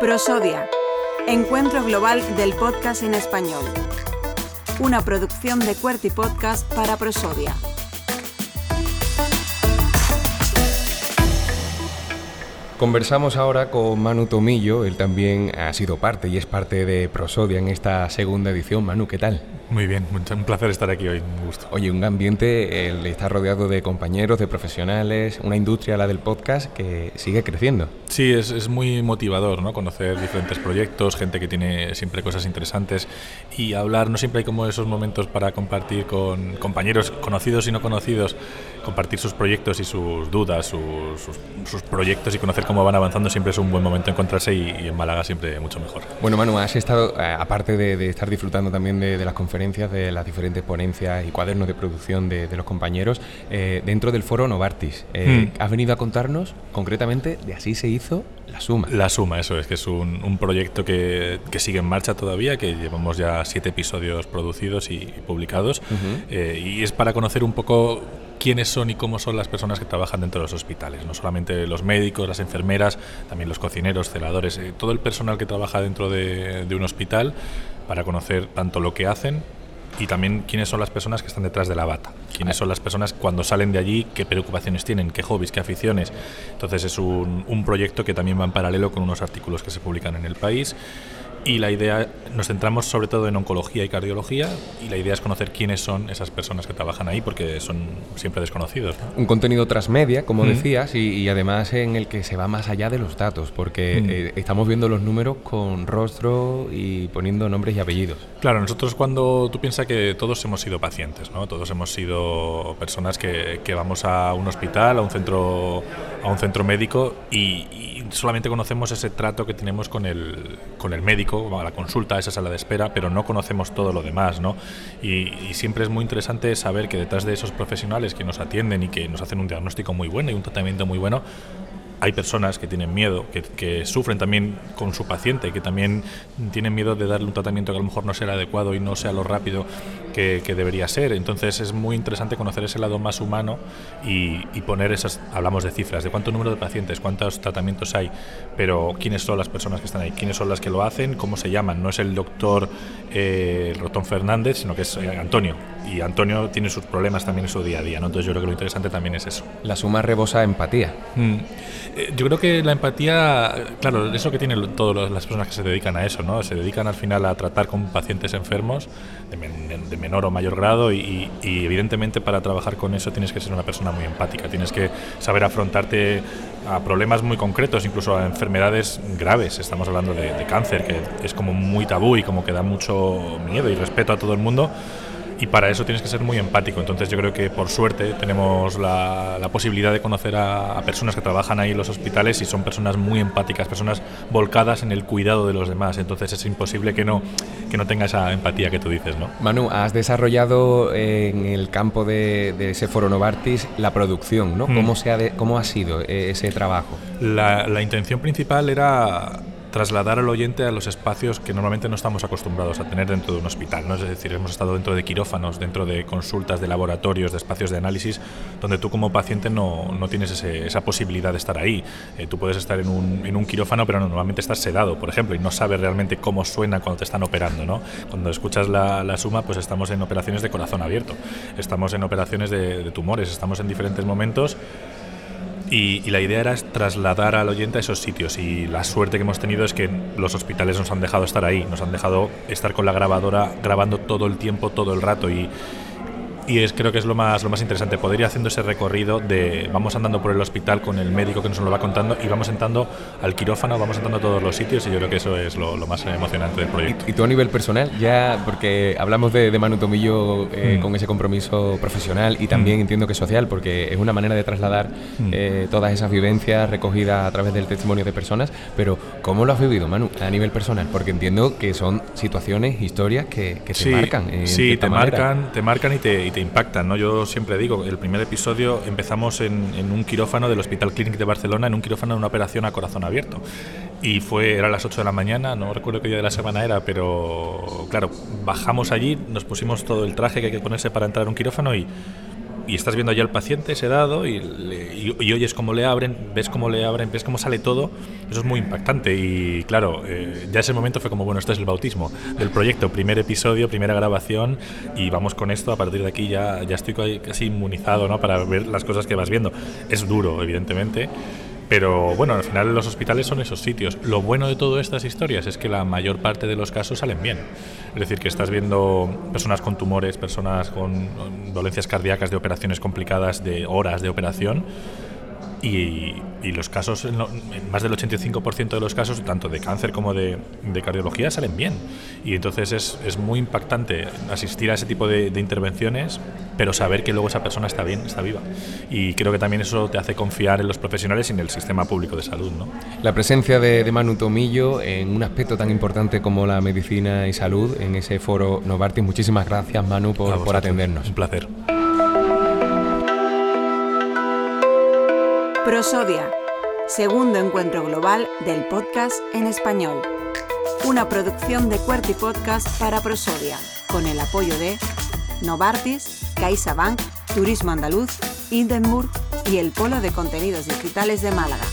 Prosodia, Encuentro Global del Podcast en Español. Una producción de Cuerty Podcast para Prosodia. Conversamos ahora con Manu Tomillo, él también ha sido parte y es parte de Prosodia en esta segunda edición. Manu, ¿qué tal? Muy bien, un placer estar aquí hoy, un gusto. Oye, un ambiente, el está rodeado de compañeros, de profesionales, una industria, la del podcast, que sigue creciendo. Sí, es, es, muy motivador, ¿no? Conocer diferentes proyectos, gente que tiene siempre cosas interesantes y hablar, no siempre hay como esos momentos para compartir con compañeros conocidos y no conocidos, compartir sus proyectos y sus dudas, sus, sus, proyectos y conocer cómo van avanzando, siempre es un buen momento encontrarse y, y en Málaga siempre mucho mejor. Bueno, Manu, has estado, eh, aparte de, de estar disfrutando también de, de las conferencias, de las diferentes ponencias y cuadernos de producción de, de los compañeros eh, dentro del foro Novartis. Eh, mm. Has venido a contarnos concretamente de así se hizo la suma. La suma, eso es, que es un, un proyecto que, que, sigue en marcha todavía, que llevamos ya siete episodios producidos y, y publicados, uh -huh. eh, y es para conocer un poco quiénes son y cómo son las personas que trabajan dentro de los hospitales. No solamente los médicos, las enfermeras, también los cocineros, celadores, eh, todo el personal que trabaja dentro de, de un hospital para conocer tanto lo que hacen y también quiénes son las personas que están detrás de la bata, quiénes son las personas cuando salen de allí, qué preocupaciones tienen, qué hobbies, qué aficiones. Entonces es un, un proyecto que también va en paralelo con unos artículos que se publican en el país y la idea, nos centramos sobre todo en oncología y cardiología y la idea es conocer quiénes son esas personas que trabajan ahí porque son siempre desconocidos. ¿no? Un contenido transmedia, como mm. decías, y, y, además en el que se va más allá de los datos porque mm. eh, estamos viendo los números con rostro y poniendo nombres y apellidos. Claro, nosotros cuando tú piensas que todos hemos sido pacientes, ¿no? todos hemos sido personas que, vamos a un hospital, a un centro, a un centro médico y, solamente conocemos ese trato que tenemos con el, con el médico a la consulta, a esa sala de espera, pero no conocemos todo lo demás, ¿no? Y, siempre es muy interesante saber que detrás de esos profesionales que nos atienden y que nos hacen un diagnóstico muy bueno y un tratamiento muy bueno, hay personas que tienen miedo, que, sufren también con su paciente, que también tienen miedo de darle un tratamiento que a lo mejor no el adecuado y no sea lo rápido que, debería ser. Entonces es muy interesante conocer ese lado más humano y, y, poner esas, hablamos de cifras, de cuánto número de pacientes, cuántos tratamientos hay, pero quiénes son las personas que están ahí, quiénes son las que lo hacen, cómo se llaman. No es el doctor eh, Rotón Fernández, sino que es eh, Antonio. Y Antonio tiene sus problemas también en su día a día, ¿no? Entonces yo creo que lo interesante también es eso. La suma rebosa empatía. Mm. Yo creo que la empatía, claro, eso que tienen todas las personas que se dedican a eso, ¿no? Se dedican al final a tratar con pacientes enfermos de, men de menor o mayor grado y, y, evidentemente para trabajar con eso tienes que ser una persona muy empática, tienes que saber afrontarte a problemas muy concretos, incluso a enfermedades graves. Estamos hablando de, de cáncer, que es como muy tabú y como que da mucho miedo y respeto a todo el mundo y para eso tienes que ser muy empático. Entonces yo creo que por suerte tenemos la, la posibilidad de conocer a, a, personas que trabajan ahí en los hospitales y son personas muy empáticas, personas volcadas en el cuidado de los demás. Entonces es imposible que no, que no tenga esa empatía que tú dices. ¿no? Manu, has desarrollado en el campo de, de ese foro Novartis la producción. ¿no? Mm. ¿Cómo, se ha de, ¿Cómo ha sido ese trabajo? La, la intención principal era trasladar al oyente a los espacios que normalmente no estamos acostumbrados a tener dentro de un hospital. ¿no? Es decir, hemos estado dentro de quirófanos, dentro de consultas, de laboratorios, de espacios de análisis, donde tú como paciente no, no tienes ese, esa posibilidad de estar ahí. Eh, tú puedes estar en un, en un quirófano, pero normalmente estás sedado, por ejemplo, y no sabes realmente cómo suena cuando te están operando. ¿no? Cuando escuchas la, la suma, pues estamos en operaciones de corazón abierto, estamos en operaciones de, de tumores, estamos en diferentes momentos y, la idea era trasladar al oyente a esos sitios. Y la suerte que hemos tenido es que los hospitales nos han dejado estar ahí, nos han dejado estar con la grabadora grabando todo el tiempo, todo el rato. Y, y es creo que es lo más lo más interesante poder ir haciendo ese recorrido de vamos andando por el hospital con el médico que nos lo va contando y vamos entrando al quirófano vamos entrando a todos los sitios y yo creo que eso es lo, lo más emocionante del proyecto y, y, tú a nivel personal ya porque hablamos de, de Manu Tomillo eh, mm. con ese compromiso profesional y también mm. entiendo que social porque es una manera de trasladar mm. eh, todas esas vivencias recogidas a través del testimonio de personas pero ¿cómo lo has vivido Manu a nivel personal? porque entiendo que son situaciones historias que, que te sí, marcan eh, sí te manera. marcan te marcan y te, y te impactan. ¿no? Yo siempre digo, el primer episodio empezamos en, un quirófano del Hospital Clínic de Barcelona, en un quirófano de una operación a corazón abierto. Y fue, era a las 8 de la mañana, no recuerdo qué día de la semana era, pero claro, bajamos allí, nos pusimos todo el traje que hay que ponerse para entrar a un quirófano y y estás viendo allá al paciente sedado y, y, oyes cómo le abren, ves cómo le abren, ves cómo sale todo, eso es muy impactante y claro, eh, ya ese momento fue como, bueno, este es el bautismo del proyecto, primer episodio, primera grabación y vamos con esto, a partir de aquí ya, ya estoy casi inmunizado ¿no? para ver las cosas que vas viendo. Es duro, evidentemente. Pero bueno, al final los hospitales son esos sitios. Lo bueno de todas estas historias es que la mayor parte de los casos salen bien. Es decir, que estás viendo personas con tumores, personas con dolencias cardíacas de operaciones complicadas de horas de operación y, los casos, en, más del 85% de los casos, tanto de cáncer como de, cardiología, salen bien. Y entonces es, es, muy impactante asistir a ese tipo de, intervenciones, pero saber que luego esa persona está bien, está viva. Y creo que también eso te hace confiar en los profesionales y en el sistema público de salud. ¿no? La presencia de, Manu Tomillo en un aspecto tan importante como la medicina y salud en ese foro Novartis. Muchísimas gracias, Manu, por, por atendernos. Un placer. Prosodia, segundo encuentro global del podcast en español. Una producción de Cuerti Podcast para Prosodia, con el apoyo de Novartis, CaixaBank, Turismo Andaluz, Hindenburg y el Polo de Contenidos Digitales de Málaga.